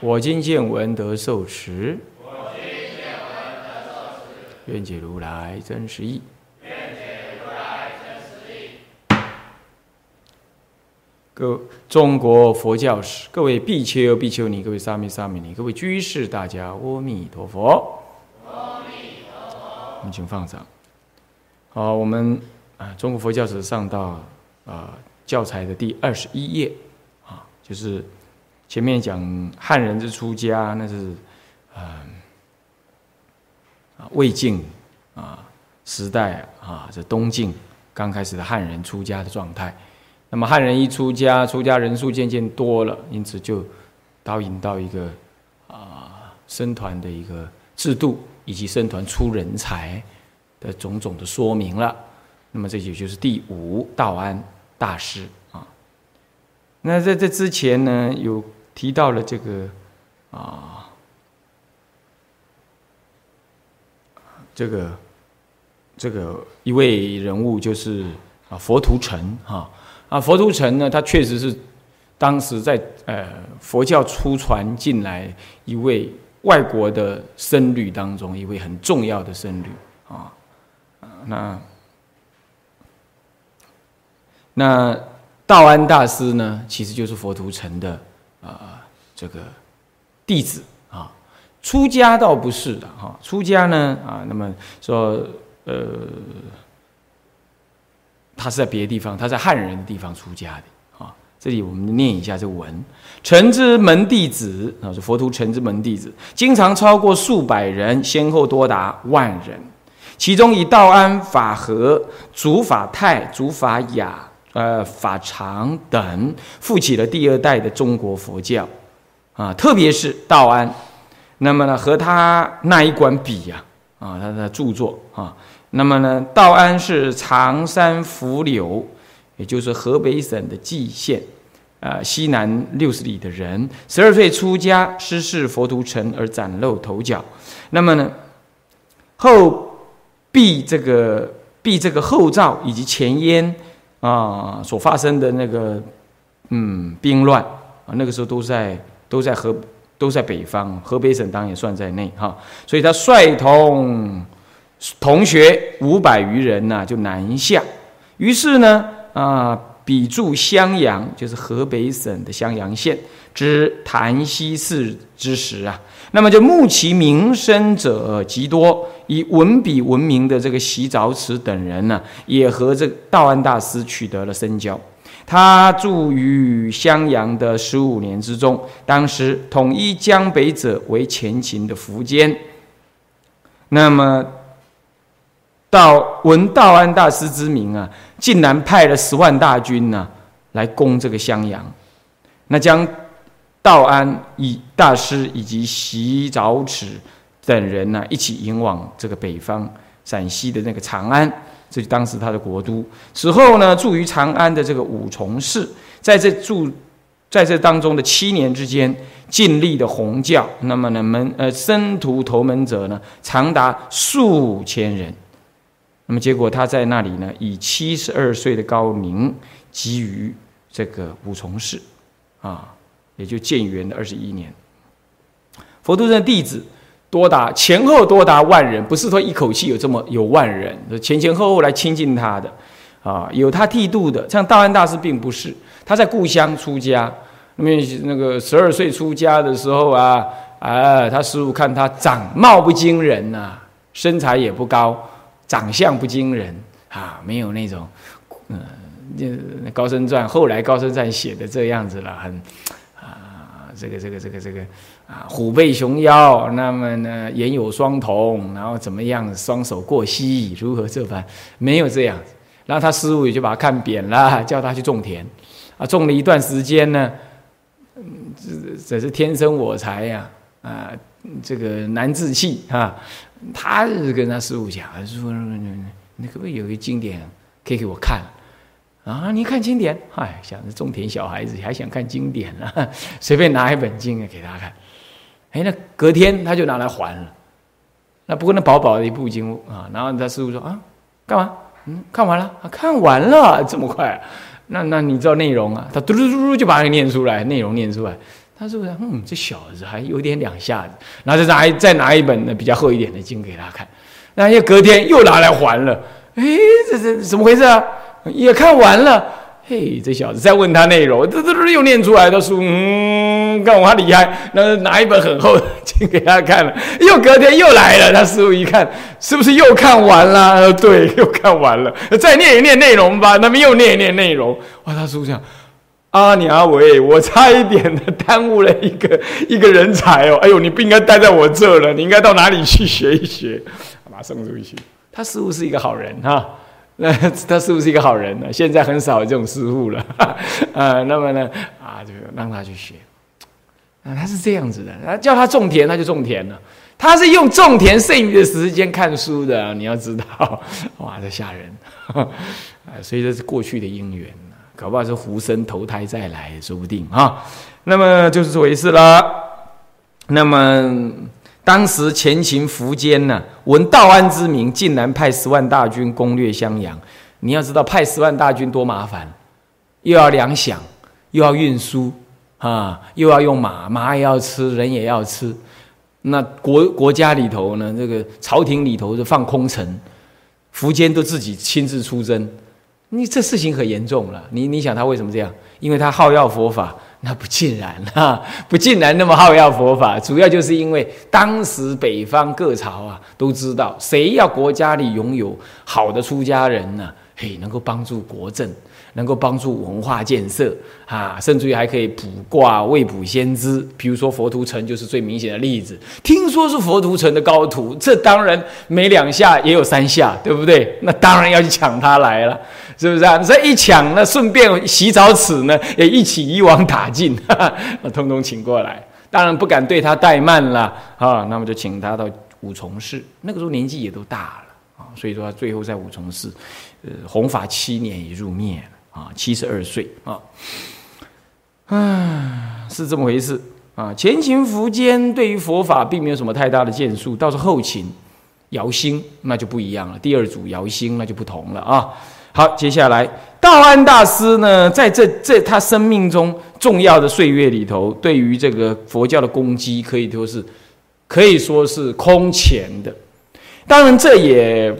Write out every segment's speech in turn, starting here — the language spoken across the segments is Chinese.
我今见闻得受持。我今见闻得受持愿解如来真实义。各中国佛教史，各位比丘、比丘尼，各位沙弥、沙弥尼，各位居士，大家阿弥陀佛。阿弥陀佛。我们请放上。好，我们啊，中国佛教史上到啊教材的第二十一页啊，就是前面讲汉人之出家，那是啊啊魏晋啊时代啊，这东晋刚开始的汉人出家的状态。那么汉人一出家，出家人数渐渐多了，因此就导引到一个啊僧团的一个制度，以及僧团出人才的种种的说明了。那么这也就是第五道安大师啊。那在这之前呢，有提到了这个啊，这个这个一位人物就是啊佛图澄哈。啊，佛图澄呢，他确实是当时在呃佛教出传进来一位外国的僧侣当中一位很重要的僧侣啊，那那道安大师呢，其实就是佛图澄的啊这个弟子啊，出家倒不是的哈，出家呢啊，那么说呃。他是在别的地方，他在汉人的地方出家的啊。这里我们念一下这文：陈之门弟子啊，是佛图陈之门弟子，经常超过数百人，先后多达万人。其中以道安、法和、祖法泰、祖法雅、呃法常等，复起了第二代的中国佛教啊。特别是道安，那么呢，和他那一管比呀啊，他的著作啊。那么呢，道安是常山伏柳，也就是河北省的蓟县，啊西南六十里的人。十二岁出家，师事佛图澄而崭露头角。那么呢，后避这个避这个后赵以及前燕啊所发生的那个嗯兵乱啊，那个时候都在都在河都在北方，河北省当然也算在内哈。所以他率同。同学五百余人呐，就南下。于是呢，啊，比驻襄阳，就是河北省的襄阳县之潭溪寺之时啊，那么就慕其名声者极多，以文笔闻名的这个习凿池等人呢，也和这道安大师取得了深交。他住于襄阳的十五年之中，当时统一江北者为前秦的苻坚。那么。道闻道安大师之名啊，竟然派了十万大军呢来攻这个襄阳，那将道安以大师以及习沼齿等人呢一起迎往这个北方陕西的那个长安，这是当时他的国都。此后呢，住于长安的这个五重寺，在这住在这当中的七年之间，尽力的弘教，那么呢门呃僧徒投门者呢长达数千人。那么结果，他在那里呢，以七十二岁的高龄，集于这个五重寺，啊，也就建元的二十一年。佛度的弟子多达前后多达万人，不是说一口气有这么有万人，前前后后来亲近他的，啊，有他剃度的，像道安大师并不是，他在故乡出家，那么那个十二岁出家的时候啊，啊，他师傅看他长貌不惊人呐，身材也不高。长相不惊人啊，没有那种，嗯，《高僧传》后来《高僧传》写的这样子了，很，这个这个这个这个啊，虎背熊腰，那么呢，眼有双瞳，然后怎么样，双手过膝，如何这般？没有这样，然后他师傅也就把他看扁了，叫他去种田，啊，种了一段时间呢，这这是天生我材呀，啊，这个难自弃啊。他是跟他师傅讲，师傅，你可不可以有一个经典可以给我看？啊，你看经典，嗨，想着种田小孩子还想看经典呢，随便拿一本经给他看。哎，那隔天他就拿来还了。那不过那薄薄的一部经啊，然后他师傅说啊，干嘛？嗯，看完了啊，看完了，这么快？那那你知道内容啊？他嘟嘟嘟嘟就把它念出来，内容念出来。他是不是？嗯，这小子还有点两下子。然后再拿再拿一本呢比较厚一点的经给他看。那又隔天又拿来还了。哎，这这怎么回事啊？也看完了。嘿，这小子再问他内容，这这这又念出来的书，嗯，看我他厉害，那拿一本很厚的经给他看了，又隔天又来了，他师傅一看，是不是又看完了？对，又看完了，再念一念内容吧。那么又念一念内容，哇，他师傅讲，阿尼阿伟，我差一点的耽误了一个 一个人才哦，哎呦，你不应该待在我这了，你应该到哪里去学一学，把他送出去。他师傅是一个好人哈。那 他是不是一个好人呢？现在很少有这种师傅了，啊，那么呢，啊，就让他去学，啊，他是这样子的，他叫他种田，他就种田了，他是用种田剩余的时间看书的，你要知道，哇，这吓人，啊，所以这是过去的因缘，搞不好是狐生投胎再来说不定啊，那么就是这回事了，那么。当时前秦苻坚呢，闻道安之名，竟然派十万大军攻略襄阳。你要知道，派十万大军多麻烦，又要粮饷，又要运输啊，又要用马，马也要吃，人也要吃。那国国家里头呢，这个朝廷里头就放空城，苻坚都自己亲自出征，你这事情很严重了。你你想他为什么这样？因为他好要佛法。那不尽然啊，不尽然那么好要佛法，主要就是因为当时北方各朝啊都知道，谁要国家里拥有好的出家人呢？嘿，能够帮助国政，能够帮助文化建设啊，甚至于还可以卜卦、未卜先知。比如说佛图澄就是最明显的例子。听说是佛图澄的高徒，这当然没两下也有三下，对不对？那当然要去抢他来了。是不是啊？这一抢，那顺便洗澡池呢，也一起一网打尽，那 通通请过来。当然不敢对他怠慢了啊，那么就请他到五重寺。那个时候年纪也都大了啊，所以说他最后在五重寺，呃，弘法七年也入灭了啊，七十二岁啊。唉，是这么回事啊。前秦苻坚对于佛法并没有什么太大的建树，倒是后秦姚兴那就不一样了。第二组姚兴那就不同了啊。好，接下来道安大师呢，在这这他生命中重要的岁月里头，对于这个佛教的攻击，可以说是可以说是空前的。当然，这也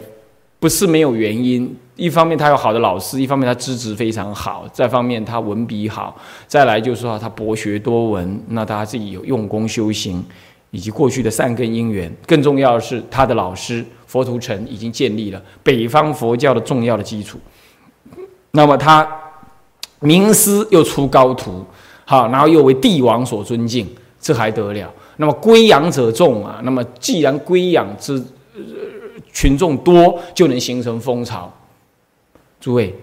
不是没有原因。一方面他有好的老师，一方面他资质非常好，再方面他文笔好，再来就是说他博学多闻，那他自己有用功修行，以及过去的善根因缘。更重要的是他的老师。佛图澄已经建立了北方佛教的重要的基础，那么他名师又出高徒，好，然后又为帝王所尊敬，这还得了？那么归养者众啊，那么既然归养之群众多，就能形成风潮。诸位，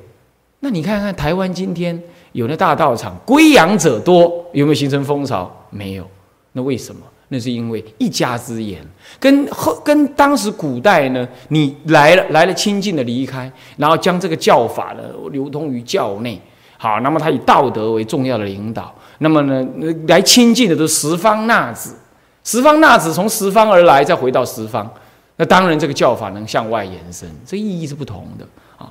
那你看看台湾今天有那大道场，归养者多，有没有形成风潮？没有，那为什么？那是因为一家之言，跟后跟当时古代呢，你来了来了亲近的离开，然后将这个教法呢流通于教内，好，那么他以道德为重要的领导，那么呢来亲近的都是十方纳子，十方纳子从十方而来，再回到十方，那当然这个教法能向外延伸，这意义是不同的啊。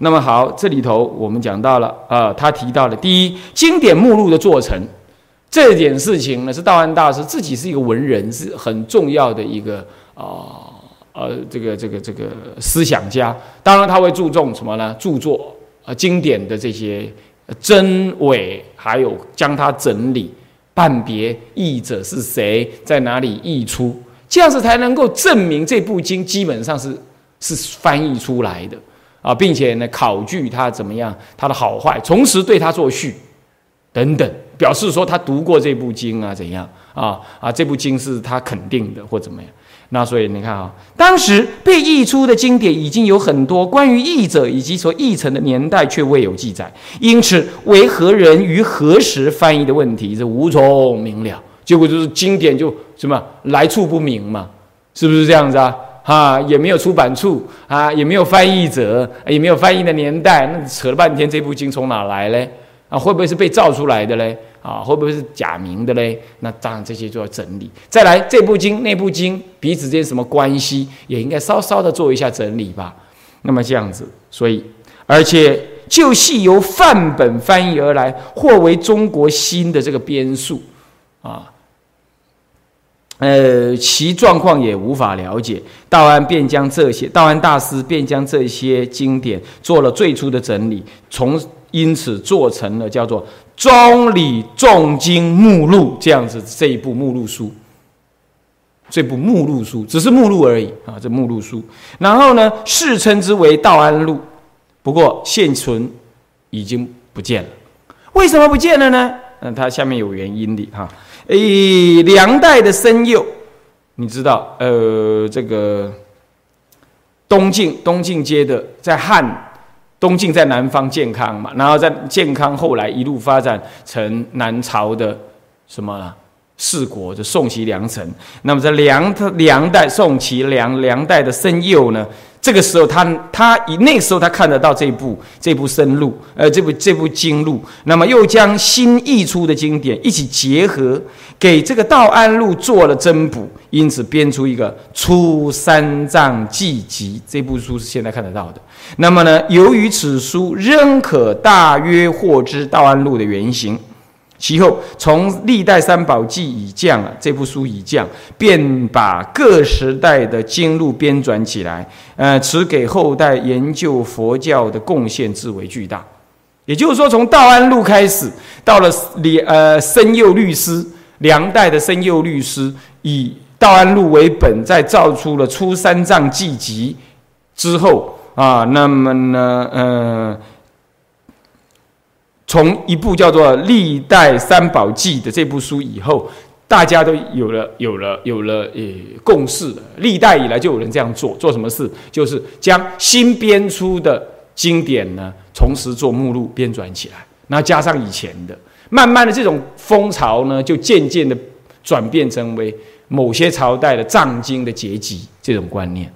那么好，这里头我们讲到了啊，他提到了第一经典目录的做成。这件事情呢，是道安大师自己是一个文人，是很重要的一个啊呃这个这个这个思想家。当然，他会注重什么呢？著作啊经典的这些真伪，还有将它整理、判别译者是谁，在哪里译出，这样子才能够证明这部经基本上是是翻译出来的啊，并且呢考据它怎么样，它的好坏，同时对它作序等等。表示说他读过这部经啊，怎样啊啊？这部经是他肯定的或怎么样？那所以你看啊，当时被译出的经典已经有很多，关于译者以及所译成的年代却未有记载，因此为何人于何时翻译的问题是无从明了。结果就是经典就什么来处不明嘛，是不是这样子啊？啊，也没有出版处啊，也没有翻译者，也没有翻译的年代，那扯了半天，这部经从哪来嘞？啊，会不会是被造出来的嘞？啊，会不会是假名的嘞？那当然这些就要整理。再来，这部经、那部经彼此间什么关系，也应该稍稍的做一下整理吧。那么这样子，所以而且就系由范本翻译而来，或为中国新的这个编述啊，呃，其状况也无法了解。道安便将这些，道安大师便将这些经典做了最初的整理，从因此做成了叫做。中理重经目录这样子这一部目录书，这部目录书只是目录而已啊，这目录书。然后呢，世称之为道安录，不过现存已经不见了。为什么不见了呢？那，它下面有原因的哈。诶，梁代的僧佑，你知道，呃，这个东晋东晋街的在汉。东晋在南方健康嘛，然后在健康后来一路发展成南朝的什么四国，就宋齐梁陈。那么在梁梁代宋齐梁梁代的申佑呢？这个时候，他他以那时候他看得到这部这部生录，呃，这部这部经录，那么又将新译出的经典一起结合，给这个道安录做了增补，因此编出一个《出三藏记集》这部书是现在看得到的。那么呢，由于此书仍可大约获知道安录的原型。其后，从历代三宝记已降啊这部书已降，便把各时代的经录编纂起来，呃，此给后代研究佛教的贡献至为巨大。也就是说，从道安录开始，到了李呃生佑律师梁代的生佑律师，以道安录为本，再造出了初三藏记集之后啊，那么呢，呃。从一部叫做《历代三宝记》的这部书以后，大家都有了有了有了呃共识。历代以来就有人这样做，做什么事？就是将新编出的经典呢，同时做目录编纂起来，然后加上以前的，慢慢的这种风潮呢，就渐渐的转变成为某些朝代的藏经的结集这种观念。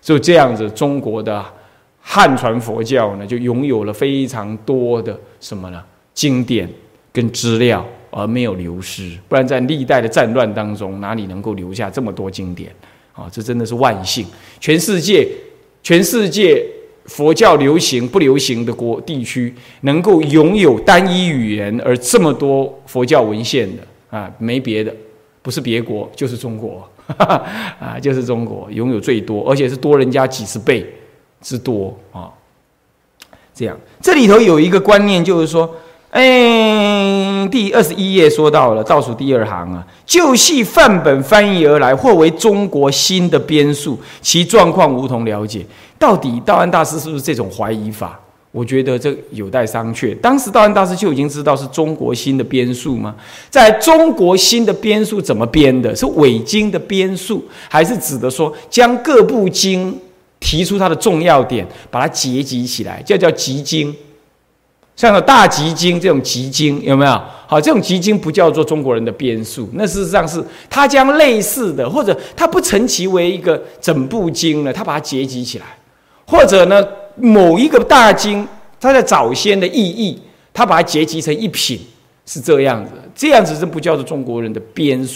就这样子，中国的。汉传佛教呢，就拥有了非常多的什么呢？经典跟资料，而没有流失。不然在历代的战乱当中，哪里能够留下这么多经典？啊，这真的是万幸！全世界，全世界佛教流行不流行的国地区，能够拥有单一语言而这么多佛教文献的啊，没别的，不是别国就是中国，啊，就是中国拥有最多，而且是多人家几十倍。之多啊，这样这里头有一个观念，就是说，哎，第二十一页说到了倒数第二行啊，就系范本翻译而来，或为中国新的编述，其状况无从了解。到底道安大师是不是这种怀疑法？我觉得这有待商榷。当时道安大师就已经知道是中国新的编述吗？在中国新的编述怎么编的？是伪经的编述，还是指的说将各部经？提出它的重要点，把它结集起来，这叫集经。像大集经这种集经有没有？好，这种集经不叫做中国人的编述，那事实上是他将类似的，或者他不成其为一个整部经呢，他把它结集起来，或者呢某一个大经，它在早先的意义，他把它结集成一品，是这样子。这样子是不叫做中国人的编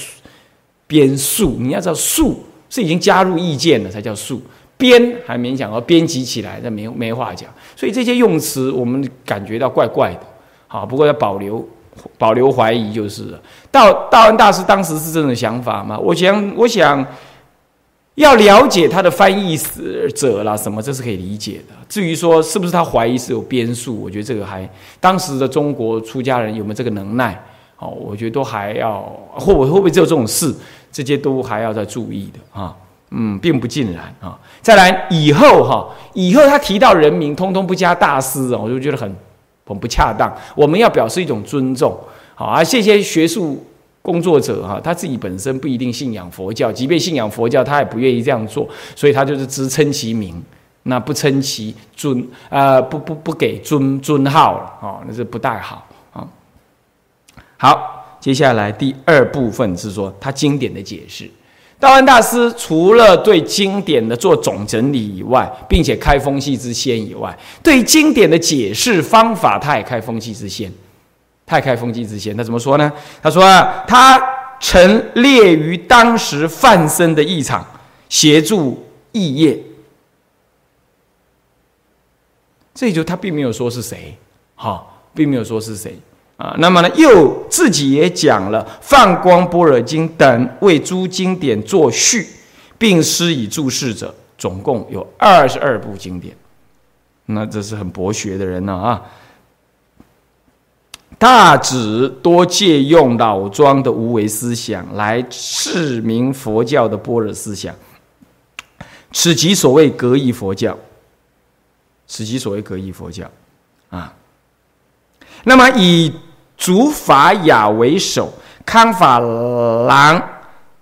编述，你要知道述是已经加入意见了才叫述。编还勉强要编辑起来，那没没话讲。所以这些用词我们感觉到怪怪的，好，不过要保留保留怀疑就是了。道道安大师当时是这种想法吗？我想，我想要了解他的翻译者啦，什么这是可以理解的。至于说是不是他怀疑是有编数，我觉得这个还当时的中国出家人有没有这个能耐？哦，我觉得都还要，会会不会只有这种事？这些都还要再注意的啊。嗯，并不尽然啊。再来以后哈，以后他提到人名，通通不加大师哦，我就觉得很很不恰当。我们要表示一种尊重，好啊。谢谢学术工作者哈，他自己本身不一定信仰佛教，即便信仰佛教，他也不愿意这样做，所以他就是只称其名，那不称其尊，呃，不不不给尊尊号了，哦，那是不太好啊。好，接下来第二部分是说他经典的解释。道安大师除了对经典的做总整理以外，并且开风气之先以外，对经典的解释方法，他也开风气之先。太开风气之先，他怎么说呢？他说啊，他曾列于当时范生的异场，协助异业。这就他并没有说是谁，哈，并没有说是谁啊。那么呢，又自己也讲了《放光般若经》等为诸经典作序，并施以注释者，总共有二十二部经典。那这是很博学的人呢啊。大指多借用老庄的无为思想来释明佛教的般若思想，此即所谓格义佛教。此即所谓格义佛教，啊。那么以竺法雅为首，康法郎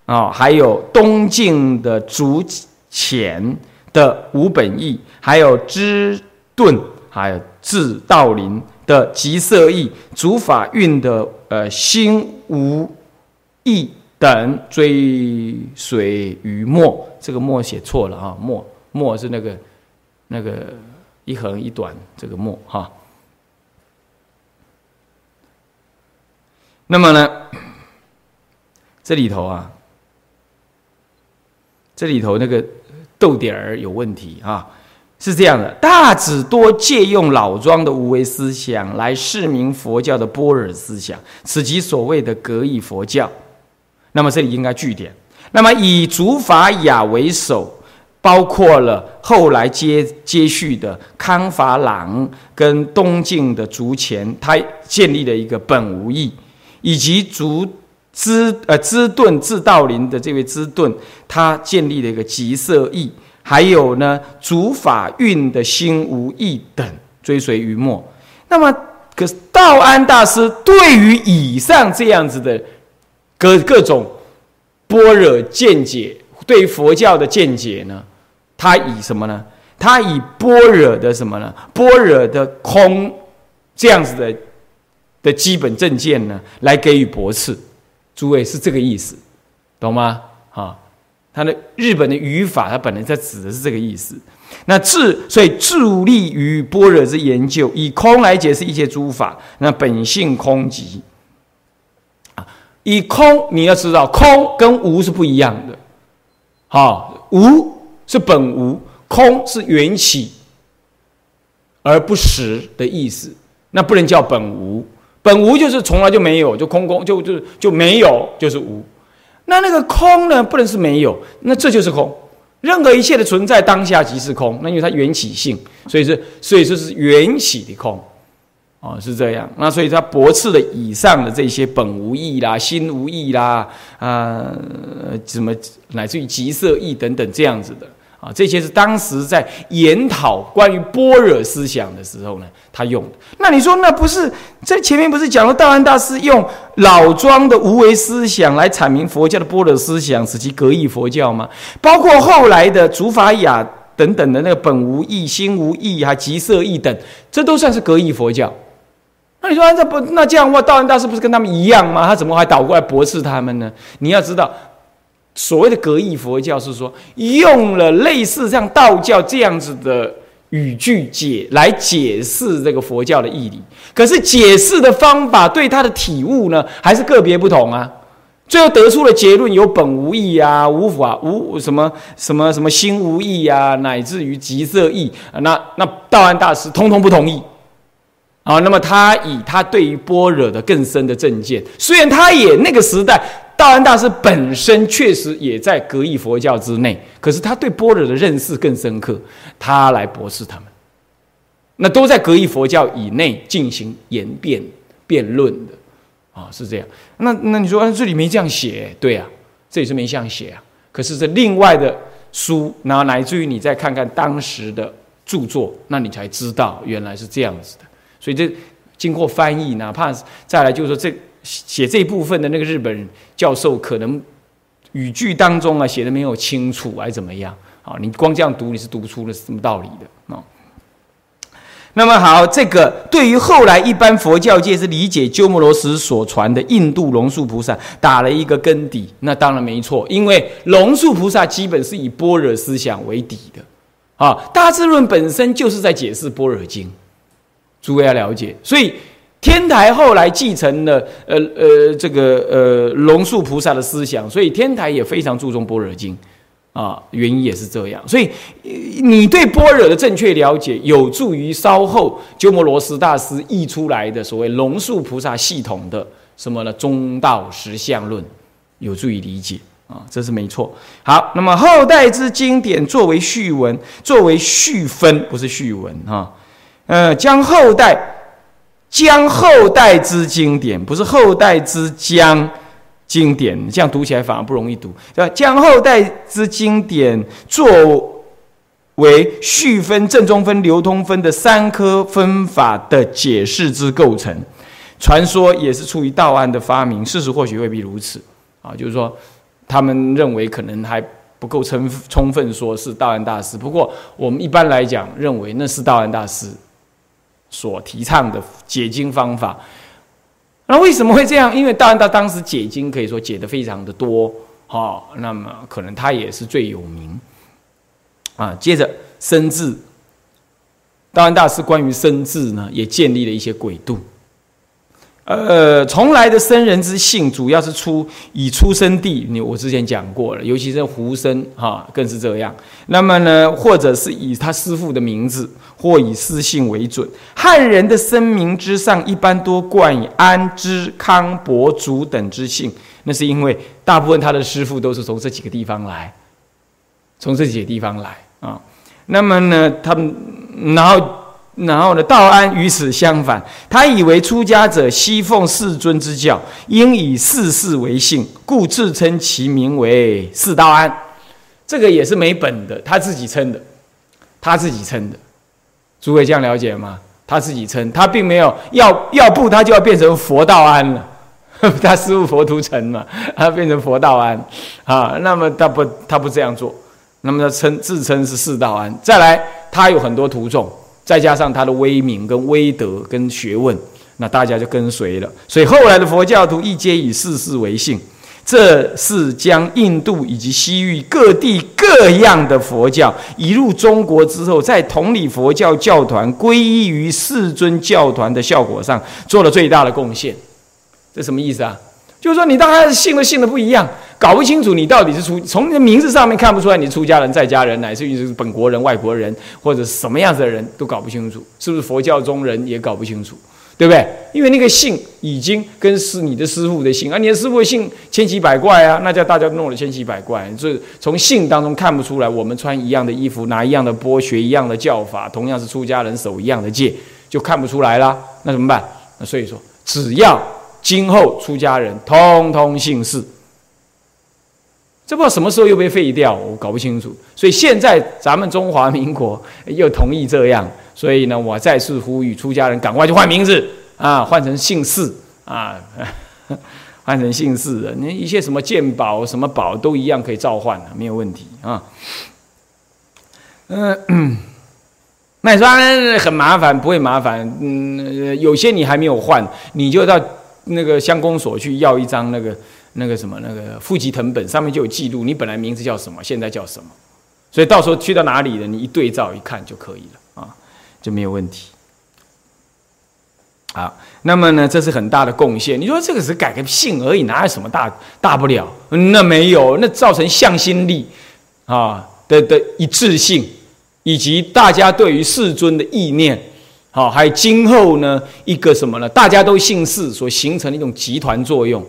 啊，还有东晋的竺浅的无本义，还有知顿，还有智道林。的吉色意、主法运的呃心无意等追随于墨，这个墨写错了啊，墨墨是那个那个一横一短这个墨哈。那么呢，这里头啊，这里头那个逗点儿有问题啊。是这样的，大指多借用老庄的无为思想来释明佛教的般若思想，此即所谓的格义佛教。那么这里应该据点。那么以竺法雅为首，包括了后来接接续的康法朗跟东晋的竺前，他建立了一个本无义，以及竺资呃资顿智道林的这位资顿，他建立了一个极色义。还有呢，主法运的心无意等追随于末。那么，可是道安大师对于以上这样子的各各种般若见解，对佛教的见解呢，他以什么呢？他以般若的什么呢？般若的空这样子的的基本证件呢，来给予驳斥。诸位是这个意思，懂吗？啊？他的日本的语法，它本来在指的是这个意思。那智，所以致力于般若之研究，以空来解释一切诸法。那本性空即啊，以空你要知道，空跟无是不一样的。好，无是本无，空是缘起而不实的意思。那不能叫本无，本无就是从来就没有，就空空，就就就没有，就是无。那那个空呢，不能是没有，那这就是空。任何一切的存在当下即是空，那因为它缘起性，所以是，所以说是缘起的空，哦，是这样。那所以它驳斥了以上的这些本无义啦、心无义啦啊，什么乃至于极色义等等这样子的。啊，这些是当时在研讨关于般若思想的时候呢，他用的。那你说，那不是在前面不是讲了道安大师用老庄的无为思想来阐明佛教的般若思想，使其格义佛教吗？包括后来的竺法雅等等的那个本无义、心无义、还极色义等，这都算是格义佛教。那你说，这不那这样的话，道安大师不是跟他们一样吗？他怎么还倒过来驳斥他们呢？你要知道。所谓的格义佛教是说，用了类似像道教这样子的语句解来解释这个佛教的义理，可是解释的方法对他的体悟呢，还是个别不同啊。最后得出了结论，有本无义啊，无法无什么什么什么心无义啊，乃至于极色义啊，那那道安大师通通不同意。啊，那么他以他对于般若的更深的正见，虽然他也那个时代。道安大师本身确实也在格义佛教之内，可是他对般若的认识更深刻，他来驳斥他们，那都在格义佛教以内进行言辩辩论的，啊，是这样。那那你说这里没这样写，对啊，这里是没这样写啊。可是这另外的书，然后乃至于你再看看当时的著作，那你才知道原来是这样子的。所以这经过翻译，哪怕再来就是说这。写这部分的那个日本教授，可能语句当中啊写的没有清楚，还是怎么样？啊，你光这样读，你是读不出的什么道理的啊。那么好，这个对于后来一般佛教界是理解鸠摩罗什所传的印度龙树菩萨打了一个根底，那当然没错，因为龙树菩萨基本是以般若思想为底的，啊，大智论本身就是在解释般若经，诸位要了解，所以天台后来继承了呃呃这个呃龙树菩萨的思想，所以天台也非常注重般若经。啊，原因也是这样，所以你对般若的正确了解，有助于稍后鸠摩罗什大师译出来的所谓龙树菩萨系统的什么呢？中道实相论，有助于理解啊，这是没错。好，那么后代之经典作为序文，作为序分，不是序文哈。呃，将后代将后代之经典，不是后代之将。经典这样读起来反而不容易读，对吧？将后代之经典作为序分、正中分、流通分的三科分法的解释之构成，传说也是出于道安的发明，事实或许未必如此啊。就是说，他们认为可能还不够充充分说是道安大师，不过我们一般来讲认为那是道安大师所提倡的解经方法。那为什么会这样？因为大安大当时解经可以说解的非常的多，哈，那么可能他也是最有名，啊，接着生字，大安大师关于生字呢，也建立了一些轨度。呃，从来的僧人之姓，主要是出以出生地，你我之前讲过了，尤其是胡生哈，更是这样。那么呢，或者是以他师父的名字，或以私姓为准。汉人的生名之上，一般多冠以安之、康伯祖等之姓，那是因为大部分他的师父都是从这几个地方来，从这几个地方来啊。那么呢，他们然后。然后呢，道安与此相反，他以为出家者悉奉世尊之教，应以世事为姓，故自称其名为世道安。这个也是没本的，他自己称的，他自己称的。诸位这样了解吗？他自己称，他并没有要要不，他就要变成佛道安了。他师父佛图澄嘛，他变成佛道安啊。那么他不，他不这样做。那么他称自称是世道安。再来，他有很多徒众。再加上他的威名、跟威德、跟学问，那大家就跟随了。所以后来的佛教徒一皆以世事为姓，这是将印度以及西域各地各样的佛教移入中国之后，在同理佛教教团皈依于世尊教团的效果上做了最大的贡献。这什么意思啊？就是说，你大家信的信的不一样，搞不清楚你到底是出从你的名字上面看不出来你是出家人、在家人，乃至于是本国人、外国人，或者什么样子的人都搞不清楚，是不是佛教中人也搞不清楚，对不对？因为那个姓已经跟是你的师傅的姓，而你的师傅的姓千奇百怪啊，那叫大家弄得千奇百怪，所以从姓当中看不出来，我们穿一样的衣服，拿一样的钵，学一样的教法，同样是出家人，守一样的戒，就看不出来啦。那怎么办？那所以说，只要。今后出家人通通姓氏，这不知道什么时候又被废掉，我搞不清楚。所以现在咱们中华民国又同意这样，所以呢，我再次呼吁出家人赶快去换名字啊，换成姓氏啊，换成姓氏的，你一些什么鉴宝、什么宝都一样可以召唤的，没有问题啊。嗯。那你说很麻烦，不会麻烦。嗯，有些你还没有换，你就到。那个乡公所去要一张那个那个什么那个户籍成本，上面就有记录，你本来名字叫什么，现在叫什么，所以到时候去到哪里了，你一对照一看就可以了啊，就没有问题。好，那么呢，这是很大的贡献。你说这个是改个姓而已，哪有什么大大不了？那没有，那造成向心力啊的的一致性，以及大家对于世尊的意念。好，还有今后呢，一个什么呢？大家都姓氏所形成的一种集团作用，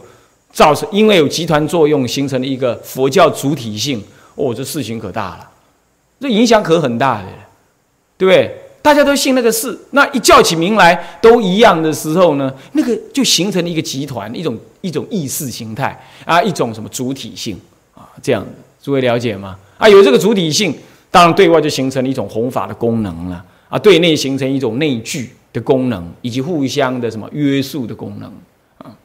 造成因为有集团作用形成了一个佛教主体性。哦，这事情可大了，这影响可很大的，对不对？大家都姓那个氏，那一叫起名来都一样的时候呢，那个就形成了一个集团，一种一种意识形态啊，一种什么主体性啊，这样诸位了解吗？啊，有这个主体性，当然对外就形成了一种弘法的功能了。啊，对内形成一种内聚的功能，以及互相的什么约束的功能啊。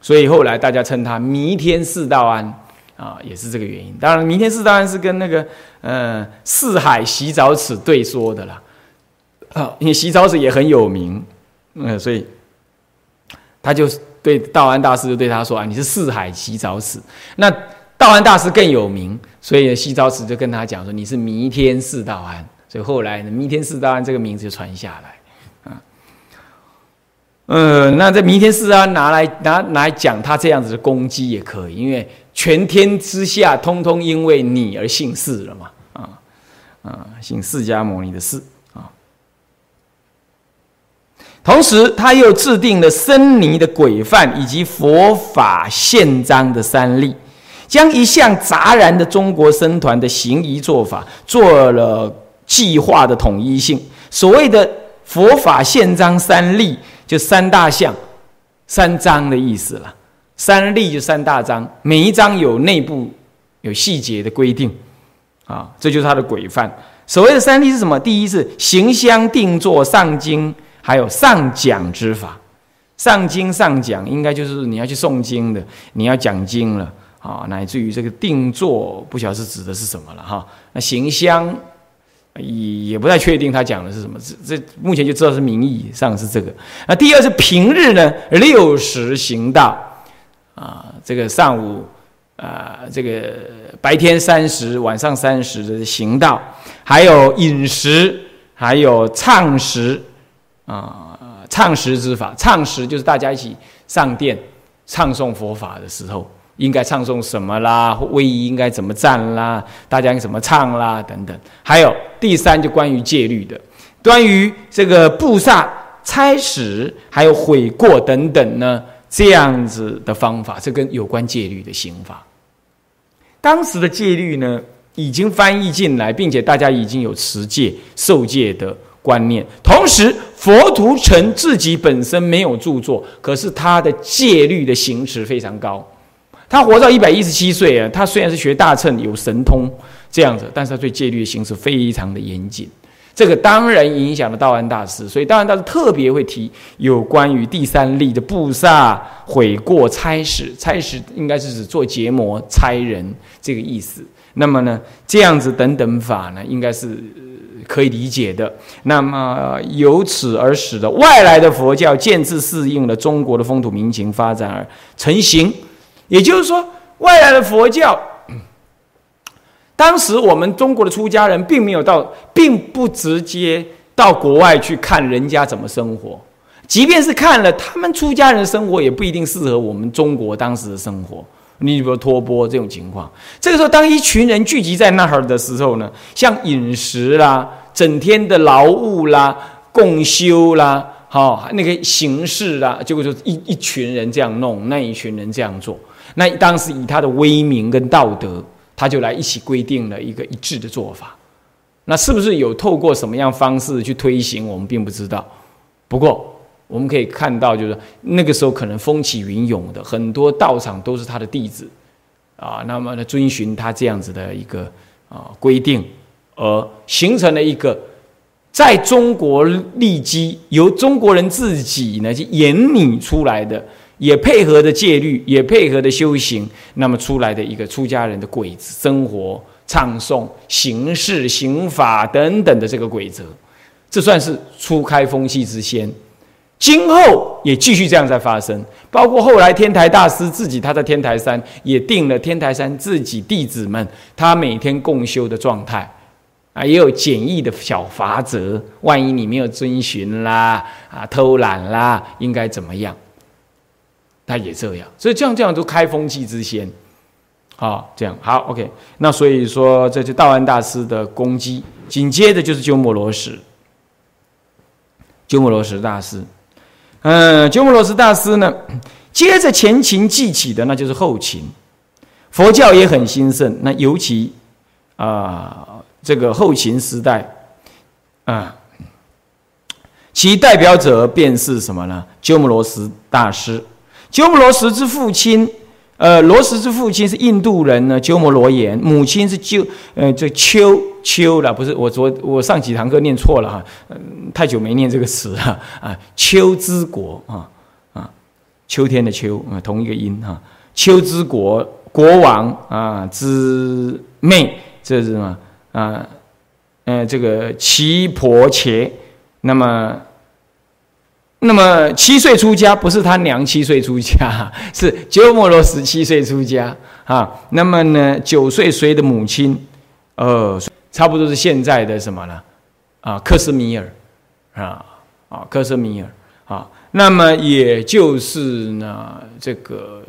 所以后来大家称他弥天四道安啊，也是这个原因。当然，弥天四道安是跟那个呃四海洗澡池对说的啦，啊，因为洗澡池也很有名，嗯，所以他就对道安大师就对他说啊，你是四海洗澡池。那道安大师更有名，所以洗澡池就跟他讲说你是弥天四道安。所以后来呢，弥天四大安这个名字就传下来。啊嗯，那这弥天四安拿来拿来讲他这样子的攻击也可以，因为全天之下通通因为你而姓释了嘛，啊啊，姓释迦牟尼的释啊。同时，他又制定了僧尼的规范以及佛法宪章的三例，将一向杂然的中国僧团的行仪做法做了计划的统一性。所谓的佛法宪章三例。就三大项、三章的意思了。三例就三大章，每一章有内部有细节的规定啊，这就是它的规范。所谓的三例是什么？第一是行香定坐上经，还有上讲之法。上经上讲，应该就是你要去诵经的，你要讲经了啊，乃至于这个定坐，不晓得是指的是什么了哈。那行香。也也不太确定他讲的是什么，这这目前就知道是名义上是这个。那第二是平日呢，六时行道啊，这个上午啊，这个白天三十，晚上三十的行道，还有饮食，还有唱食啊，唱食之法，唱食就是大家一起上殿唱诵佛法的时候。应该唱诵什么啦？位仪应该怎么站啦？大家应该怎么唱啦？等等。还有第三，就关于戒律的，关于这个布萨、差使，还有悔过等等呢，这样子的方法，这跟有关戒律的刑法。当时的戒律呢，已经翻译进来，并且大家已经有持戒、受戒的观念。同时，佛图澄自己本身没有著作，可是他的戒律的行持非常高。他活到一百一十七岁啊，他虽然是学大乘有神通这样子，但是他对戒律的形式非常的严谨。这个当然影响了道安大师，所以道安大师特别会提有关于第三例的布萨悔过差使，差使应该是指做结魔差人这个意思。那么呢，这样子等等法呢，应该是可以理解的。那么由此而使得外来的佛教渐次适应了中国的风土民情发展而成型。也就是说，外来的佛教，当时我们中国的出家人并没有到，并不直接到国外去看人家怎么生活，即便是看了他们出家人的生活，也不一定适合我们中国当时的生活。你比如托钵这种情况，这个时候当一群人聚集在那儿的时候呢，像饮食啦、整天的劳务啦、共修啦、好那个形式啦，结果就一一群人这样弄，那一群人这样做。那当时以他的威名跟道德，他就来一起规定了一个一致的做法。那是不是有透过什么样方式去推行，我们并不知道。不过我们可以看到，就是那个时候可能风起云涌的，很多道场都是他的弟子啊。那么呢，遵循他这样子的一个啊规定，而形成了一个在中国立基，由中国人自己呢去演拟出来的。也配合的戒律，也配合的修行，那么出来的一个出家人的鬼子生活、唱诵、行事、刑法等等的这个规则，这算是初开风气之先。今后也继续这样在发生，包括后来天台大师自己他在天台山也定了天台山自己弟子们他每天共修的状态啊，也有简易的小法则，万一你没有遵循啦啊偷懒啦，应该怎么样？他也这样，所以这样这样都开风气之先，好，这样好，OK。那所以说，这就道安大师的攻击，紧接着就是鸠摩罗什，鸠摩罗什大师。嗯，鸠摩罗什大师呢，接着前秦记起的，那就是后秦，佛教也很兴盛。那尤其啊，这个后秦时代啊，其代表者便是什么呢？鸠摩罗什大师。鸠摩罗什之父亲，呃，罗什之父亲是印度人呢，鸠摩罗言，母亲是鸠，呃，这丘丘了，不是我昨我上几堂课念错了哈，嗯，太久没念这个词了啊，丘之国啊啊，秋天的秋啊，同一个音哈。秋之国国王啊之妹，这是什么啊？呃，这个齐婆伽，那么，那么七岁出家，不是他娘七岁出家，是鸠摩罗什七岁出家啊。那么呢，九岁随的母亲，呃，差不多是现在的什么呢？啊，克什米尔啊，啊，克什米尔啊。那么也就是呢，这个。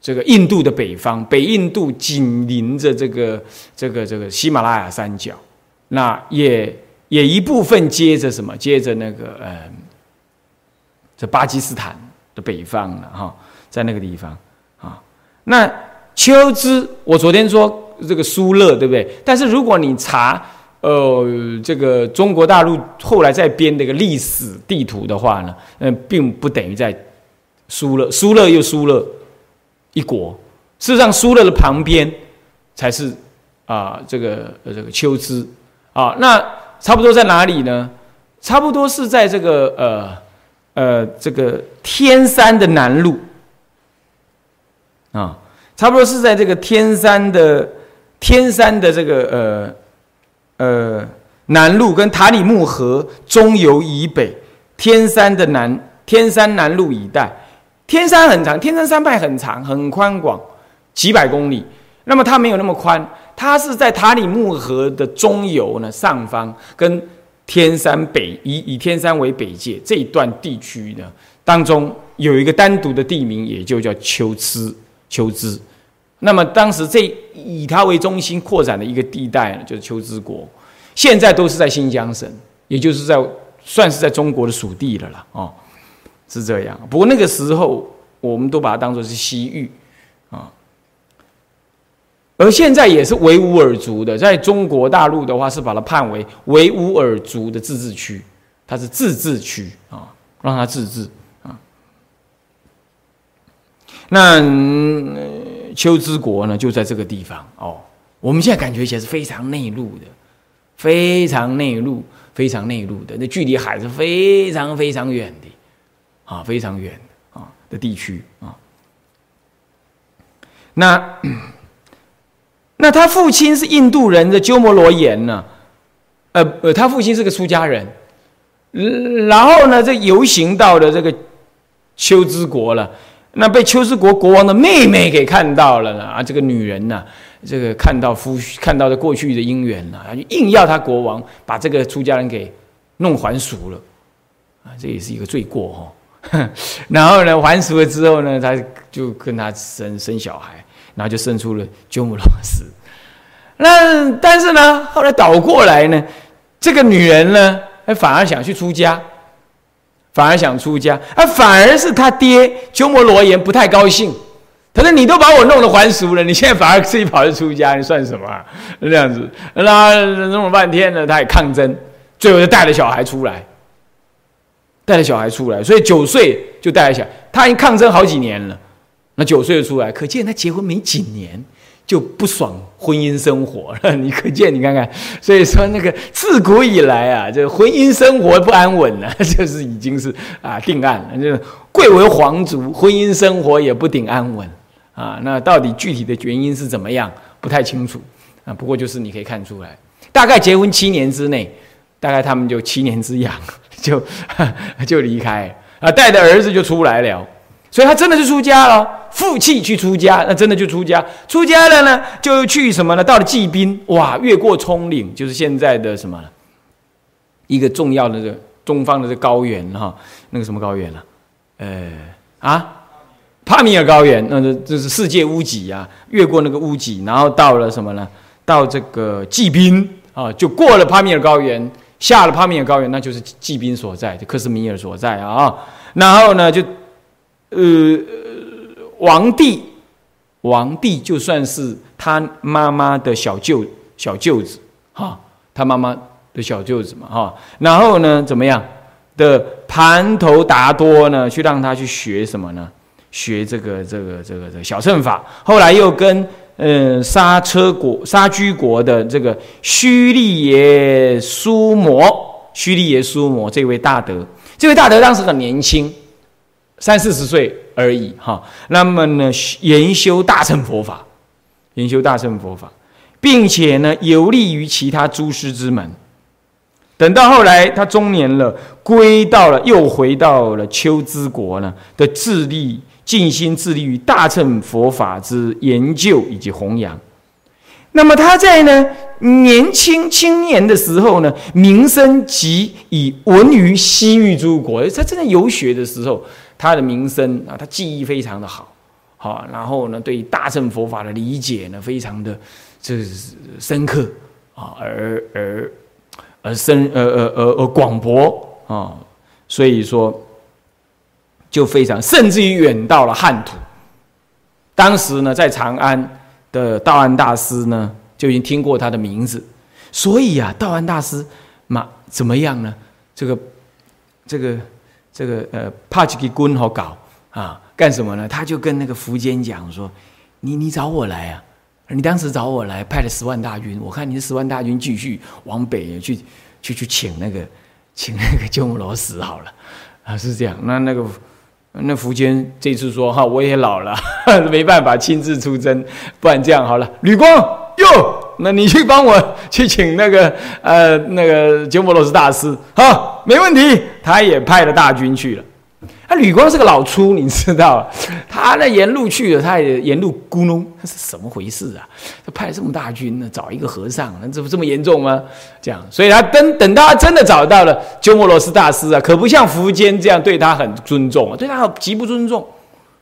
这个印度的北方，北印度紧邻着这个这个这个喜马拉雅山脚，那也也一部分接着什么？接着那个呃，这巴基斯坦的北方了哈，在那个地方啊。那秋之，我昨天说这个苏勒对不对？但是如果你查呃这个中国大陆后来再编这个历史地图的话呢，嗯，并不等于在苏勒，苏勒又苏勒。一国，事实上，苏勒的旁边才是啊，这个呃，这个秋之啊，那差不多在哪里呢？差不多是在这个呃呃这个天山的南路啊，差不多是在这个天山的天山的这个呃呃南路跟塔里木河中游以北，天山的南天山南路一带。天山很长，天山山脉很长，很宽广，几百公里。那么它没有那么宽，它是在塔里木河的中游呢上方，跟天山北以以天山为北界这一段地区呢当中有一个单独的地名，也就叫秋兹秋兹。那么当时这以它为中心扩展的一个地带呢，就是秋兹国。现在都是在新疆省，也就是在算是在中国的属地了了哦。是这样，不过那个时候我们都把它当做是西域啊，而现在也是维吾尔族的，在中国大陆的话是把它判为维吾尔族的自治区，它是自治区啊，让它自治啊。那秋之国呢，就在这个地方哦。我们现在感觉起来是非常内陆的，非常内陆，非常内陆的，那距离海是非常非常远的。啊，非常远啊的地区啊。那那他父亲是印度人的鸠摩罗言呢？呃呃，他父亲是个出家人。然后呢，这游行到了这个秋之国了。那被秋之国国王的妹妹给看到了呢啊，这个女人呢，这个看到夫看到的过去的姻缘了，就硬要他国王把这个出家人给弄还俗了啊，这也是一个罪过哈。然后呢，还俗了之后呢，他就跟他生生小孩，然后就生出了鸠摩罗什。那但是呢，后来倒过来呢，这个女人呢，反而想去出家，反而想出家，啊，反而是他爹鸠摩罗言不太高兴。他说：“你都把我弄得还俗了，你现在反而自己跑去出家，你算什么啊？”这样子，那弄了半天呢，他也抗争，最后就带着小孩出来。带着小孩出来，所以九岁就带着小孩，他已经抗争好几年了。那九岁就出来，可见他结婚没几年就不爽婚姻生活了。你可见，你看看，所以说那个自古以来啊，这婚姻生活不安稳呢，就是已经是啊定案了。就贵为皇族，婚姻生活也不顶安稳啊。那到底具体的原因是怎么样，不太清楚啊。不过就是你可以看出来，大概结婚七年之内，大概他们就七年之痒。就就离开啊，带着儿子就出来了，所以他真的是出家了，负气去出家，那真的就出家。出家了呢，就去什么呢？到了济滨，哇，越过葱岭，就是现在的什么一个重要的这东方的这高原哈，那个什么高原呢？呃啊，帕米尔高原，那这这是世界屋脊啊，越过那个屋脊，然后到了什么呢？到这个济滨啊，就过了帕米尔高原。下了帕米尔高原，那就是骑兵所在，就克什米尔所在啊。然后呢，就呃，王帝，王帝就算是他妈妈的小舅小舅子哈，他妈妈的小舅子嘛哈。然后呢，怎么样的盘头达多呢？去让他去学什么呢？学这个这个这个这个小乘法。后来又跟。嗯，刹车国、刹居国的这个须利耶苏摩，须利耶苏摩这位大德，这位大德当时很年轻，三四十岁而已哈。那么呢，研修大乘佛法，研修大乘佛法，并且呢，游历于其他诸师之门。等到后来他中年了，归到了又回到了秋之国呢的致力尽心致力于大乘佛法之研究以及弘扬。那么他在呢年轻青年的时候呢，名声即以闻于西域诸国。他正在游学的时候，他的名声啊，他记忆非常的好，好，然后呢，对大乘佛法的理解呢，非常的这深刻啊，而而。而深呃呃呃呃广博啊，所以说就非常，甚至于远到了汉土。当时呢，在长安的道安大师呢，就已经听过他的名字，所以啊，道安大师嘛怎么样呢？这个这个这个呃，帕吉给棍好搞啊，干什么呢？他就跟那个苻坚讲说：“你你找我来啊。”你当时找我来，派了十万大军，我看你是十万大军继续往北去，去去请那个，请那个鸠摩罗什好了，啊是这样。那那个那苻坚这次说哈，我也老了，没办法亲自出征，不然这样好了，吕光哟，那你去帮我去请那个呃那个鸠摩罗什大师，好，没问题，他也派了大军去了。他吕光是个老粗，你知道？他那沿路去了，他也沿路咕哝，他是什么回事啊？他派这么大军呢，找一个和尚，那这不这么严重吗？这样，所以他等等到他真的找到了鸠摩罗什大师啊，可不像苻坚这样对他很尊重，对他极不尊重，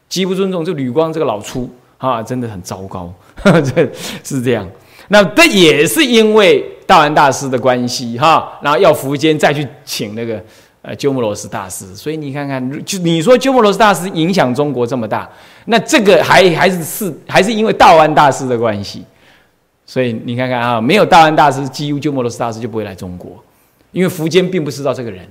极不尊重。这吕光这个老粗啊，真的很糟糕，这是这样。那这也是因为道安大师的关系哈，然后要苻坚再去请那个。呃，鸠摩罗什大师，所以你看看，就你说鸠摩罗什大师影响中国这么大，那这个还还是是还是因为道安大师的关系，所以你看看啊，没有道安大师，几乎鸠摩罗什大师就不会来中国，因为苻坚并不知道这个人，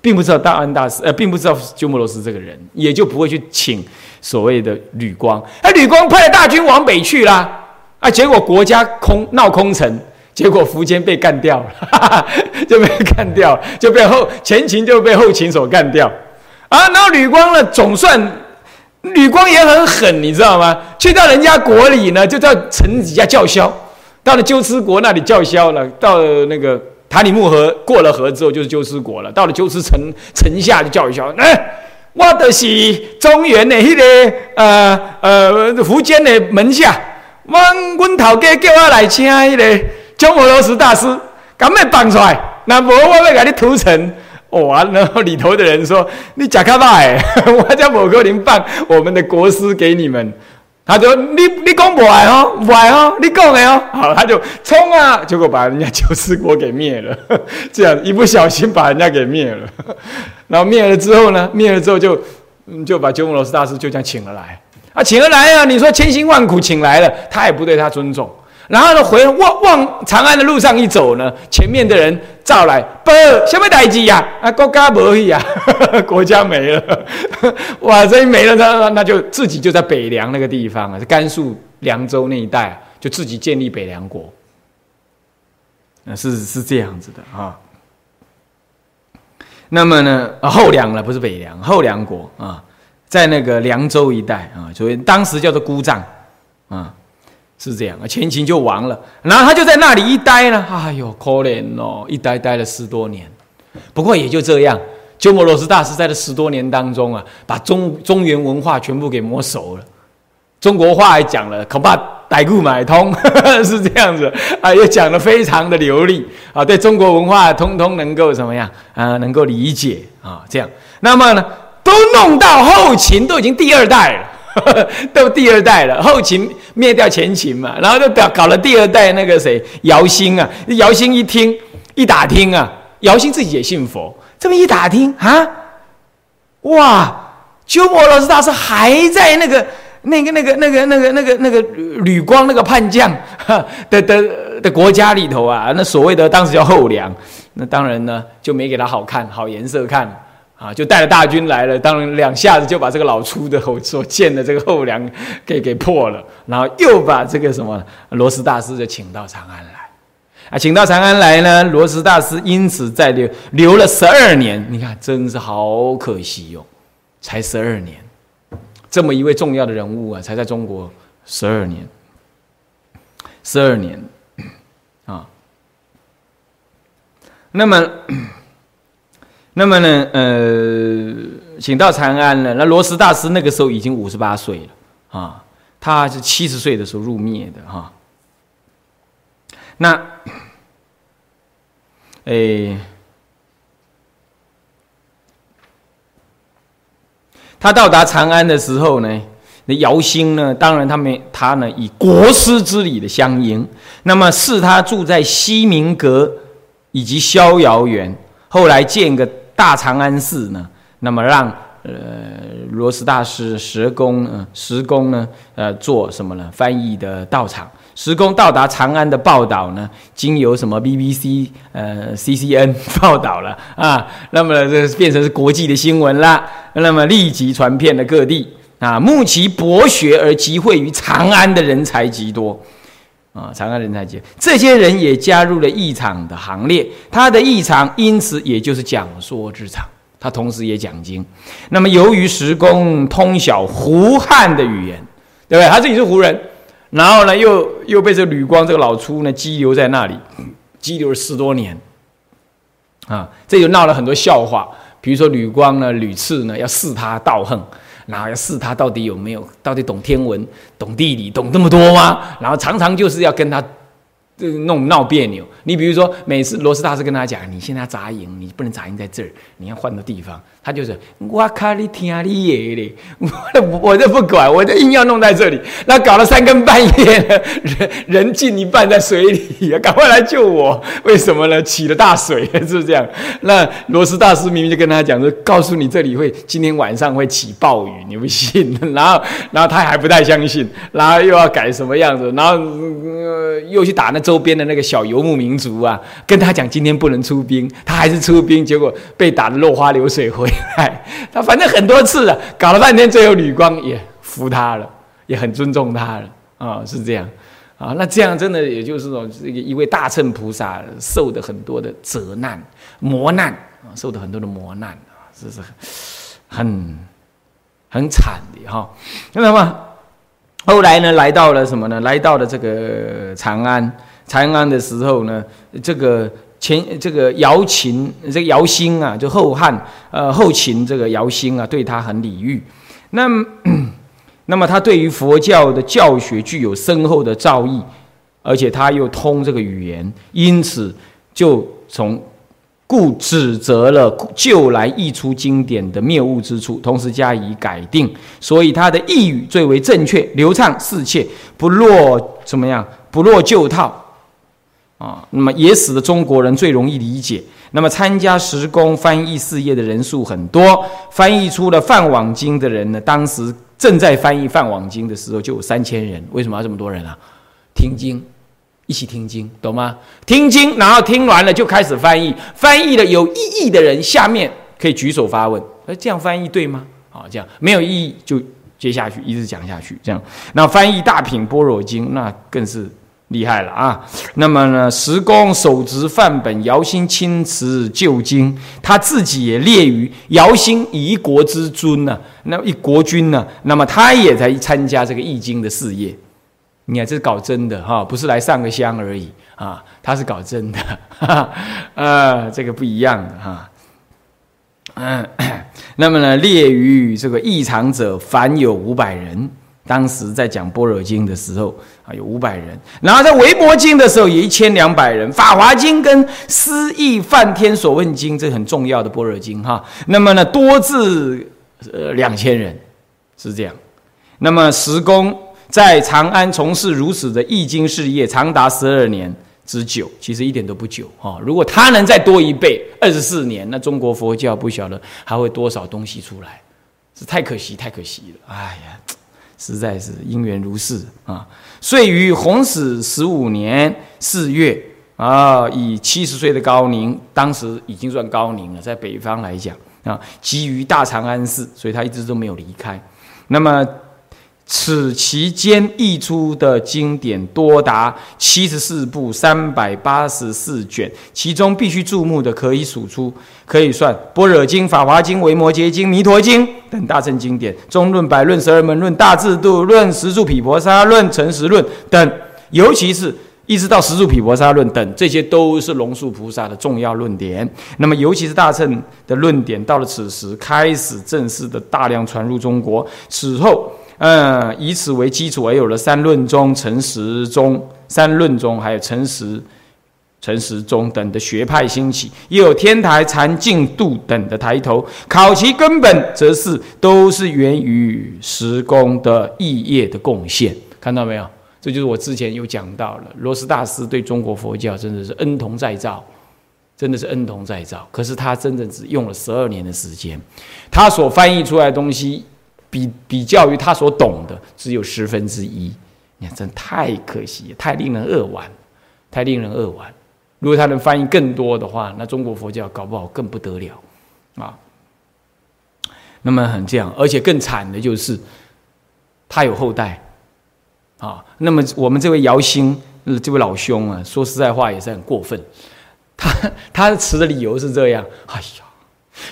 并不知道道安大师，呃，并不知道鸠摩罗什这个人，也就不会去请所谓的吕光，而吕光派大军往北去啦，啊，结果国家空闹空城。结果苻坚被干掉了，就被干掉，就被后前秦就被后秦所干掉啊。然后吕光呢，总算吕光也很狠，你知道吗？去到人家国里呢，就在城底下叫嚣，到了鸠兹国那里叫嚣了。到了那个塔里木河过了河之后，就是鸠兹国了。到了鸠兹城城下就叫嚣，哎，我的是中原的那个呃呃苻坚的门下，我阮头家叫我来请那个。鸠摩罗什大师，赶快放出来！那无我要给你屠城。哇！然后里头的人说：“你假卡巴哎，我叫某个林放我们的国师给你们。”他说：“你你讲不爱哦，不爱哦，你讲的哦。”好，他就冲啊，结果把人家九师国给灭了。这样一不小心把人家给灭了。然后灭了之后呢？灭了之后就就把鸠摩罗什大师就这样请了来。啊，请了来啊！你说千辛万苦请来了，他也不对他尊重。然后呢，回往往长安的路上一走呢，前面的人照来，不，什么代志呀？啊，国家没去呀，国家没了，哇，这一没了，那那就自己就在北凉那个地方啊，甘肃凉州那一带，就自己建立北凉国。那是是这样子的啊。那么呢，后凉了，不是北凉，后凉国啊，在那个凉州一带啊，所以当时叫做姑丈啊。是这样啊，前秦就亡了，然后他就在那里一待呢，哎呦，可怜哦，一待待了十多年。不过也就这样，鸠摩罗什大师在这十多年当中啊，把中中原文化全部给摸熟了，中国话也讲了，恐怕逮顾买通，是这样子啊，也讲的非常的流利啊，对中国文化通通能够怎么样啊，能够理解啊，这样。那么呢，都弄到后秦，都已经第二代了。都第二代了，后秦灭掉前秦嘛，然后就搞搞了第二代那个谁姚兴啊，姚兴一听一打听啊，姚兴自己也信佛，这么一打听啊，哇，鸠摩罗什大师还在那个那个那个那个那个那个那个吕光那个叛将 的的的国家里头啊，那所谓的当时叫后梁，那当然呢就没给他好看好颜色看。啊，就带着大军来了，当然两下子就把这个老粗的后所建的这个后梁给给破了，然后又把这个什么罗斯大师就请到长安来，啊，请到长安来呢，罗斯大师因此在留留了十二年，你看真是好可惜哟，才十二年，这么一位重要的人物啊，才在中国十二年，十二年啊。那么，那么呢？呃，请到长安了。那罗什大师那个时候已经五十八岁了啊，他是七十岁的时候入灭的哈。那，哎。他到达长安的时候呢，那姚兴呢，当然他们他呢以国师之礼的相迎，那么是他住在西明阁以及逍遥园，后来建个大长安寺呢，那么让呃罗什大师石公呃石公呢呃做什么呢？翻译的道场。石公到达长安的报道呢，经由什么 BBC 呃 CCN 报道了啊，那么这变成是国际的新闻了，那么立即传遍了各地啊，慕其博学而集会于长安的人才极多啊，长安人才极，这些人也加入了异场的行列，他的异场因此也就是讲说之场，他同时也讲经。那么由于石公通晓胡汉的语言，对不对？他自己是胡人。然后呢，又又被这吕光这个老粗呢羁留在那里，羁留了十多年，啊，这就闹了很多笑话。比如说吕光呢、吕次呢要试他道行，然后要试他到底有没有，到底懂天文、懂地理、懂这么多吗？然后常常就是要跟他。这弄闹别扭。你比如说，每次罗斯大师跟他讲，你现在要扎营，你不能扎营在这儿，你要换个地方。他就是我靠，你听你的，我我这不管，我就硬要弄在这里。那搞了三更半夜，人人进一半在水里，赶快来救我！为什么呢？起了大水，是不是这样？那罗斯大师明明就跟他讲说，告诉你这里会今天晚上会起暴雨，你不信？然后然后他还不太相信，然后又要改什么样子，然后又去打那。周边的那个小游牧民族啊，跟他讲今天不能出兵，他还是出兵，结果被打得落花流水回来。他反正很多次了，搞了半天，最后吕光也服他了，也很尊重他了啊，是这样啊。那这样真的也就是说，这个一位大乘菩萨受的很多的责难、磨难啊，受的很多的磨难啊，这是很很惨的哈。那么后来呢，来到了什么呢？来到了这个长安。长安的时候呢，这个前这个姚秦这个姚兴啊，就后汉呃后秦这个姚兴啊，对他很礼遇。那 那么他对于佛教的教学具有深厚的造诣，而且他又通这个语言，因此就从故指责了旧来译出经典的谬误之处，同时加以改定。所以他的译语最为正确、流畅、适切，不落怎么样？不落旧套。啊，那么也使得中国人最容易理解。那么参加十工翻译事业的人数很多，翻译出了《梵网经》的人呢，当时正在翻译《梵网经》的时候就有三千人。为什么要这么多人啊？听经，一起听经，懂吗？听经，然后听完了就开始翻译，翻译了有意义的人下面可以举手发问。哎，这样翻译对吗？啊，这样没有意义就接下去一直讲下去。这样，那翻译《大品般若经》那更是。厉害了啊！那么呢，石公手执范本，姚兴亲持旧经，他自己也列于姚兴一国之尊呢。那一国君呢？那么他也在参加这个易经的事业。你看，这是搞真的哈，不是来上个香而已啊，他是搞真的。哈 哈啊，这个不一样的哈。嗯，那么呢，列于这个异常者，凡有五百人。当时在讲般若经的时候啊，有五百人；然后在维摩经的时候，有一千两百人；法华经跟思义梵天所问经，这很重要的般若经哈。那么呢，多至呃两千人，是这样。那么石公在长安从事如此的易经事业，长达十二年之久，其实一点都不久哈。如果他能再多一倍，二十四年，那中国佛教不晓得还会多少东西出来，是太可惜，太可惜了。哎呀。实在是因缘如是啊！遂于弘始十五年四月啊，以七十岁的高龄，当时已经算高龄了，在北方来讲啊，基于大长安寺，所以他一直都没有离开。那么此期间译出的经典多达七十四部三百八十四卷，其中必须注目的可以数出，可以算《般若经》《法华经》《维摩诘经》《弥陀经》等大乘经典，《中论》《百论》《十二门论》《大智度论》《十住毗婆沙论》《成实论》等，尤其是一直到《十住毗婆沙论》等，这些都是龙树菩萨的重要论点。那么，尤其是大乘的论点，到了此时开始正式的大量传入中国。此后。嗯，以此为基础而有了三论宗、陈实宗、三论宗，还有陈实、陈实宗等的学派兴起，又有天台禅净度等的抬头。考其根本，则是都是源于时公的义业的贡献。看到没有？这就是我之前有讲到了，罗斯大师对中国佛教真的是恩同再造，真的是恩同再造。可是他真的只用了十二年的时间，他所翻译出来的东西。比比较于他所懂的，只有十分之一，你看，真太可惜，太令人扼腕，太令人扼腕。如果他能翻译更多的话，那中国佛教搞不好更不得了啊。那么很这样，而且更惨的就是，他有后代啊。那么我们这位姚兴，这位老兄啊，说实在话也是很过分。他他持的理由是这样：哎呀，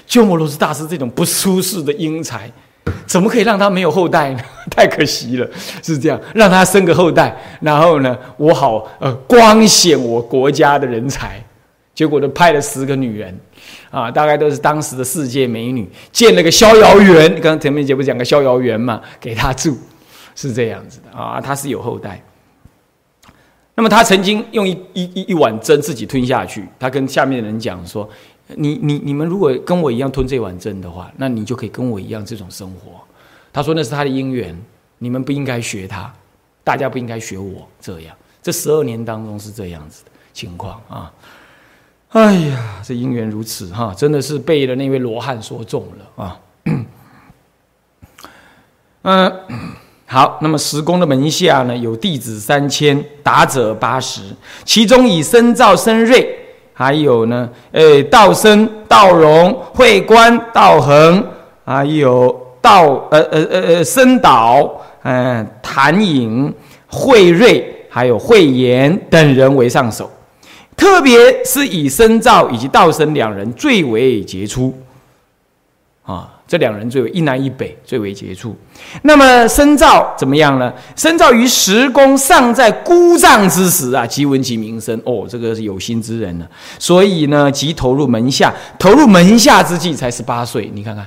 鸠摩罗什大师这种不舒适的英才。怎么可以让他没有后代呢？太可惜了，是这样，让他生个后代，然后呢，我好呃光显我国家的人才。结果呢，派了十个女人，啊，大概都是当时的世界美女，建了个逍遥园。刚刚前面节目讲个逍遥园嘛，给他住，是这样子的啊，他是有后代。那么他曾经用一一一一碗针自己吞下去，他跟下面的人讲说。你你你们如果跟我一样吞这碗针的话，那你就可以跟我一样这种生活。他说那是他的因缘，你们不应该学他，大家不应该学我这样。这十二年当中是这样子的情况啊。哎呀，这因缘如此哈，真的是被了那位罗汉说中了啊。嗯，好，那么十公的门下呢，有弟子三千，达者八十，其中以深造深瑞。还有呢，诶，道生、道荣、慧观、道恒，还有道呃呃呃呃生导，嗯，谭颖、慧瑞，还有慧言等人为上首，特别是以生造以及道生两人最为杰出，啊。这两人最为一南一北，最为杰出。那么深造怎么样呢？深造于时公尚在孤丈之时啊，即闻其名声。哦，这个是有心之人呢。所以呢，即投入门下。投入门下之际才十八岁，你看看。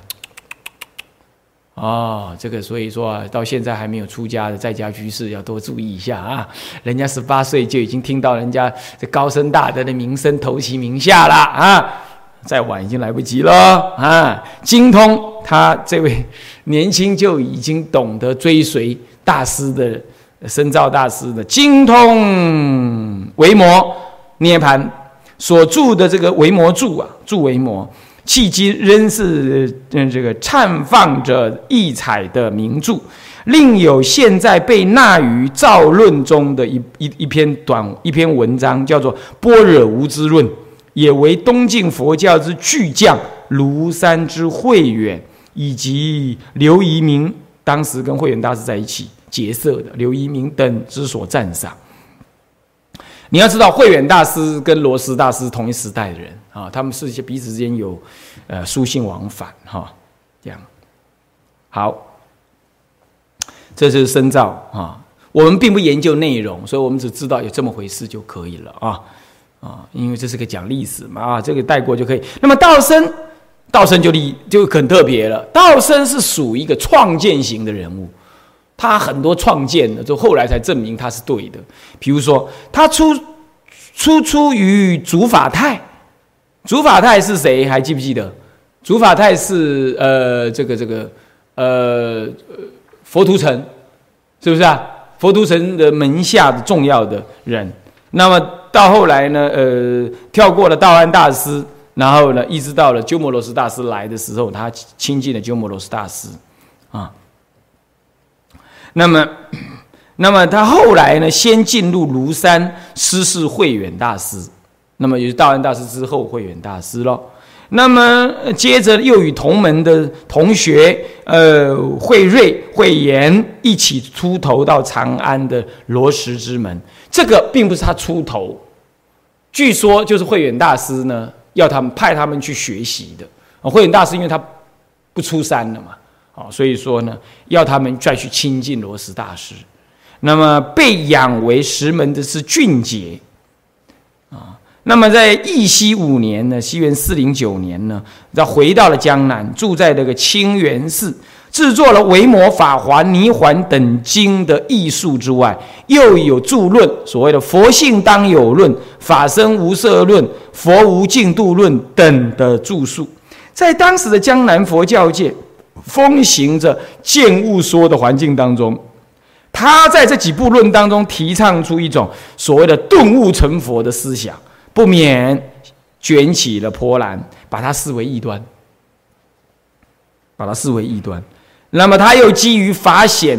哦，这个所以说啊，到现在还没有出家的在家居士要多注意一下啊。人家十八岁就已经听到人家这高僧大德的名声，投其名下了啊。再晚已经来不及了啊！精通他这位年轻就已经懂得追随大师的深造大师的精通维摩涅盘所著的这个维摩著啊，著维摩，迄今仍是嗯这个绽放着异彩的名著。另有现在被纳于造论中的一一一篇短一篇文章，叫做《般若无知论》。也为东晋佛教之巨匠庐山之慧远，以及刘遗明当时跟慧远大师在一起结社的刘遗明等之所赞赏。你要知道，慧远大师跟罗什大师同一时代的人啊，他们是一些彼此之间有呃书信往返哈。这样好，这就是深造啊。我们并不研究内容，所以我们只知道有这么回事就可以了啊。啊，因为这是个讲历史嘛，啊，这个带过就可以。那么道生，道生就立就很特别了。道生是属于一个创建型的人物，他很多创建的，就后来才证明他是对的。比如说，他出出出于竺法泰，竺法泰是谁？还记不记得？竺法泰是呃，这个这个呃佛图澄，是不是啊？佛图澄的门下的重要的人。那么到后来呢，呃，跳过了道安大师，然后呢，一直到了鸠摩罗什大师来的时候，他亲近了鸠摩罗什大师，啊，那么，那么他后来呢，先进入庐山师事慧远大师，那么也是道安大师之后慧远大师了。那么接着又与同门的同学，呃，慧瑞、慧言一起出头到长安的罗什之门。这个并不是他出头，据说就是慧远大师呢要他们派他们去学习的。慧远大师因为他不出山了嘛，啊，所以说呢要他们再去亲近罗什大师。那么被养为石门的是俊杰。啊那么在义熙五年呢，西元四零九年呢，他回到了江南，住在这个清源寺，制作了《维摩法华泥环》等经的艺术之外，又有著论，所谓的《佛性当有论》《法身无色论》《佛无净度论》等的著述，在当时的江南佛教界风行着见物说的环境当中，他在这几部论当中提倡出一种所谓的顿悟成佛的思想。不免卷起了波澜，把它视为异端，把它视为异端。那么他又基于法显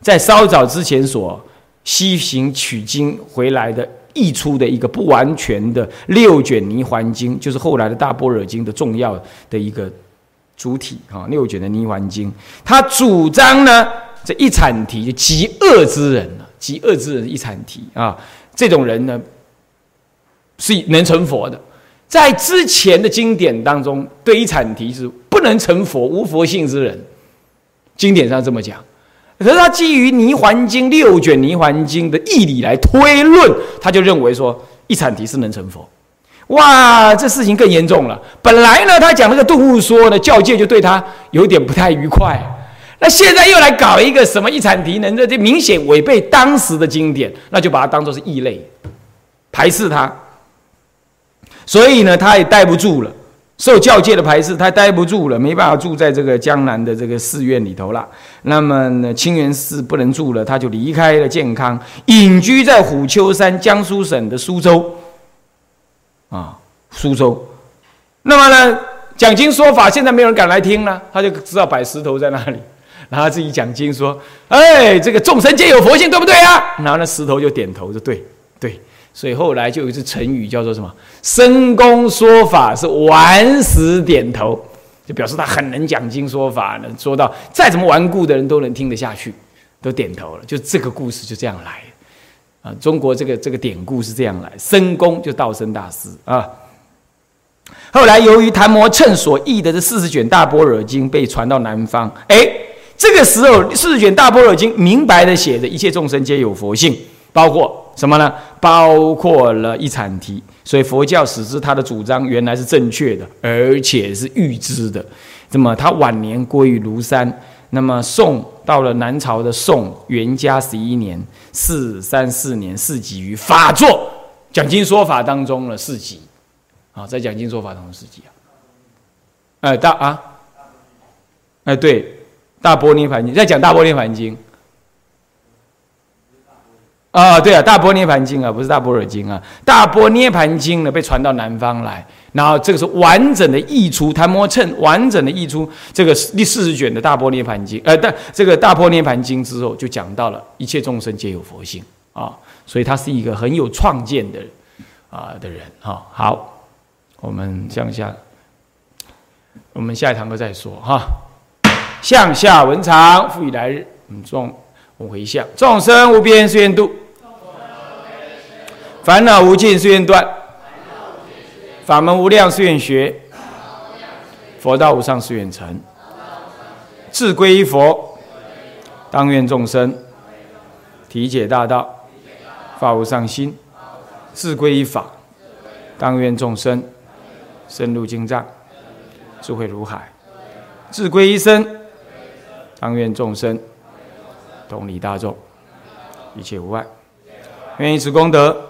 在稍早之前所西行取经回来的译出的一个不完全的六卷泥环经，就是后来的大般若经的重要的一个主体啊，六卷的泥环经。他主张呢，这一阐提极恶之人，极恶之人一阐提啊，这种人呢。是能成佛的，在之前的经典当中，对一阐提是不能成佛、无佛性之人，经典上这么讲。可是他基于《泥环经》六卷《泥环经》的义理来推论，他就认为说一阐提是能成佛。哇，这事情更严重了。本来呢，他讲那个顿悟说呢，教界就对他有点不太愉快。那现在又来搞一个什么一阐提能这这明显违背当时的经典，那就把它当做是异类，排斥他。所以呢，他也待不住了，受教界的排斥，他待不住了，没办法住在这个江南的这个寺院里头了。那么呢，清源寺不能住了，他就离开了健康，隐居在虎丘山，江苏省的苏州。啊，苏州。那么呢，讲经说法，现在没有人敢来听了，他就知道摆石头在那里，然后自己讲经说：“哎，这个众生皆有佛性，对不对啊？”然后那石头就点头，说：“对，对。”所以后来就有一句成语叫做什么？深公说法是顽石点头，就表示他很能讲经说法，能说到再怎么顽固的人都能听得下去，都点头了。就这个故事就这样来，啊，中国这个这个典故是这样来。深公就道生大师啊。后来由于谭摩趁所译的这四十卷大般若经被传到南方，哎，这个时候四十卷大般若经明白的写着一切众生皆有佛性，包括。什么呢？包括了一阐提，所以佛教史之他的主张原来是正确的，而且是预知的。那么他晚年归于庐山。那么宋到了南朝的宋元嘉十一年四三四年四集于法座讲经说法当中了四集，啊，在讲经说法当中四集啊。哎大啊，哎对，大波涅盘经在讲大波涅盘经。啊，对啊，《大波涅盘经》啊，不是《大般若经》啊，《大波涅盘经》呢被传到南方来，然后这个是完整的译出，谭摩趁完整的译出这个第四十卷的《大波涅盘经》，呃，但这个《大波涅盘经》之后就讲到了一切众生皆有佛性啊，所以他是一个很有创建的啊的人哈。好，我们向下，我们下一堂课再说哈。向下文长，复以来日，嗯，众我回向，众生无边誓愿度。烦恼无尽，誓愿断；法门无量，誓愿学；佛道无上，誓愿成。志归一佛，当愿众生体解大道，发无上心；志归一法，当愿众生深入经藏，智慧如海；志归一生，当愿众生同理大众，一切无碍。愿以此功德。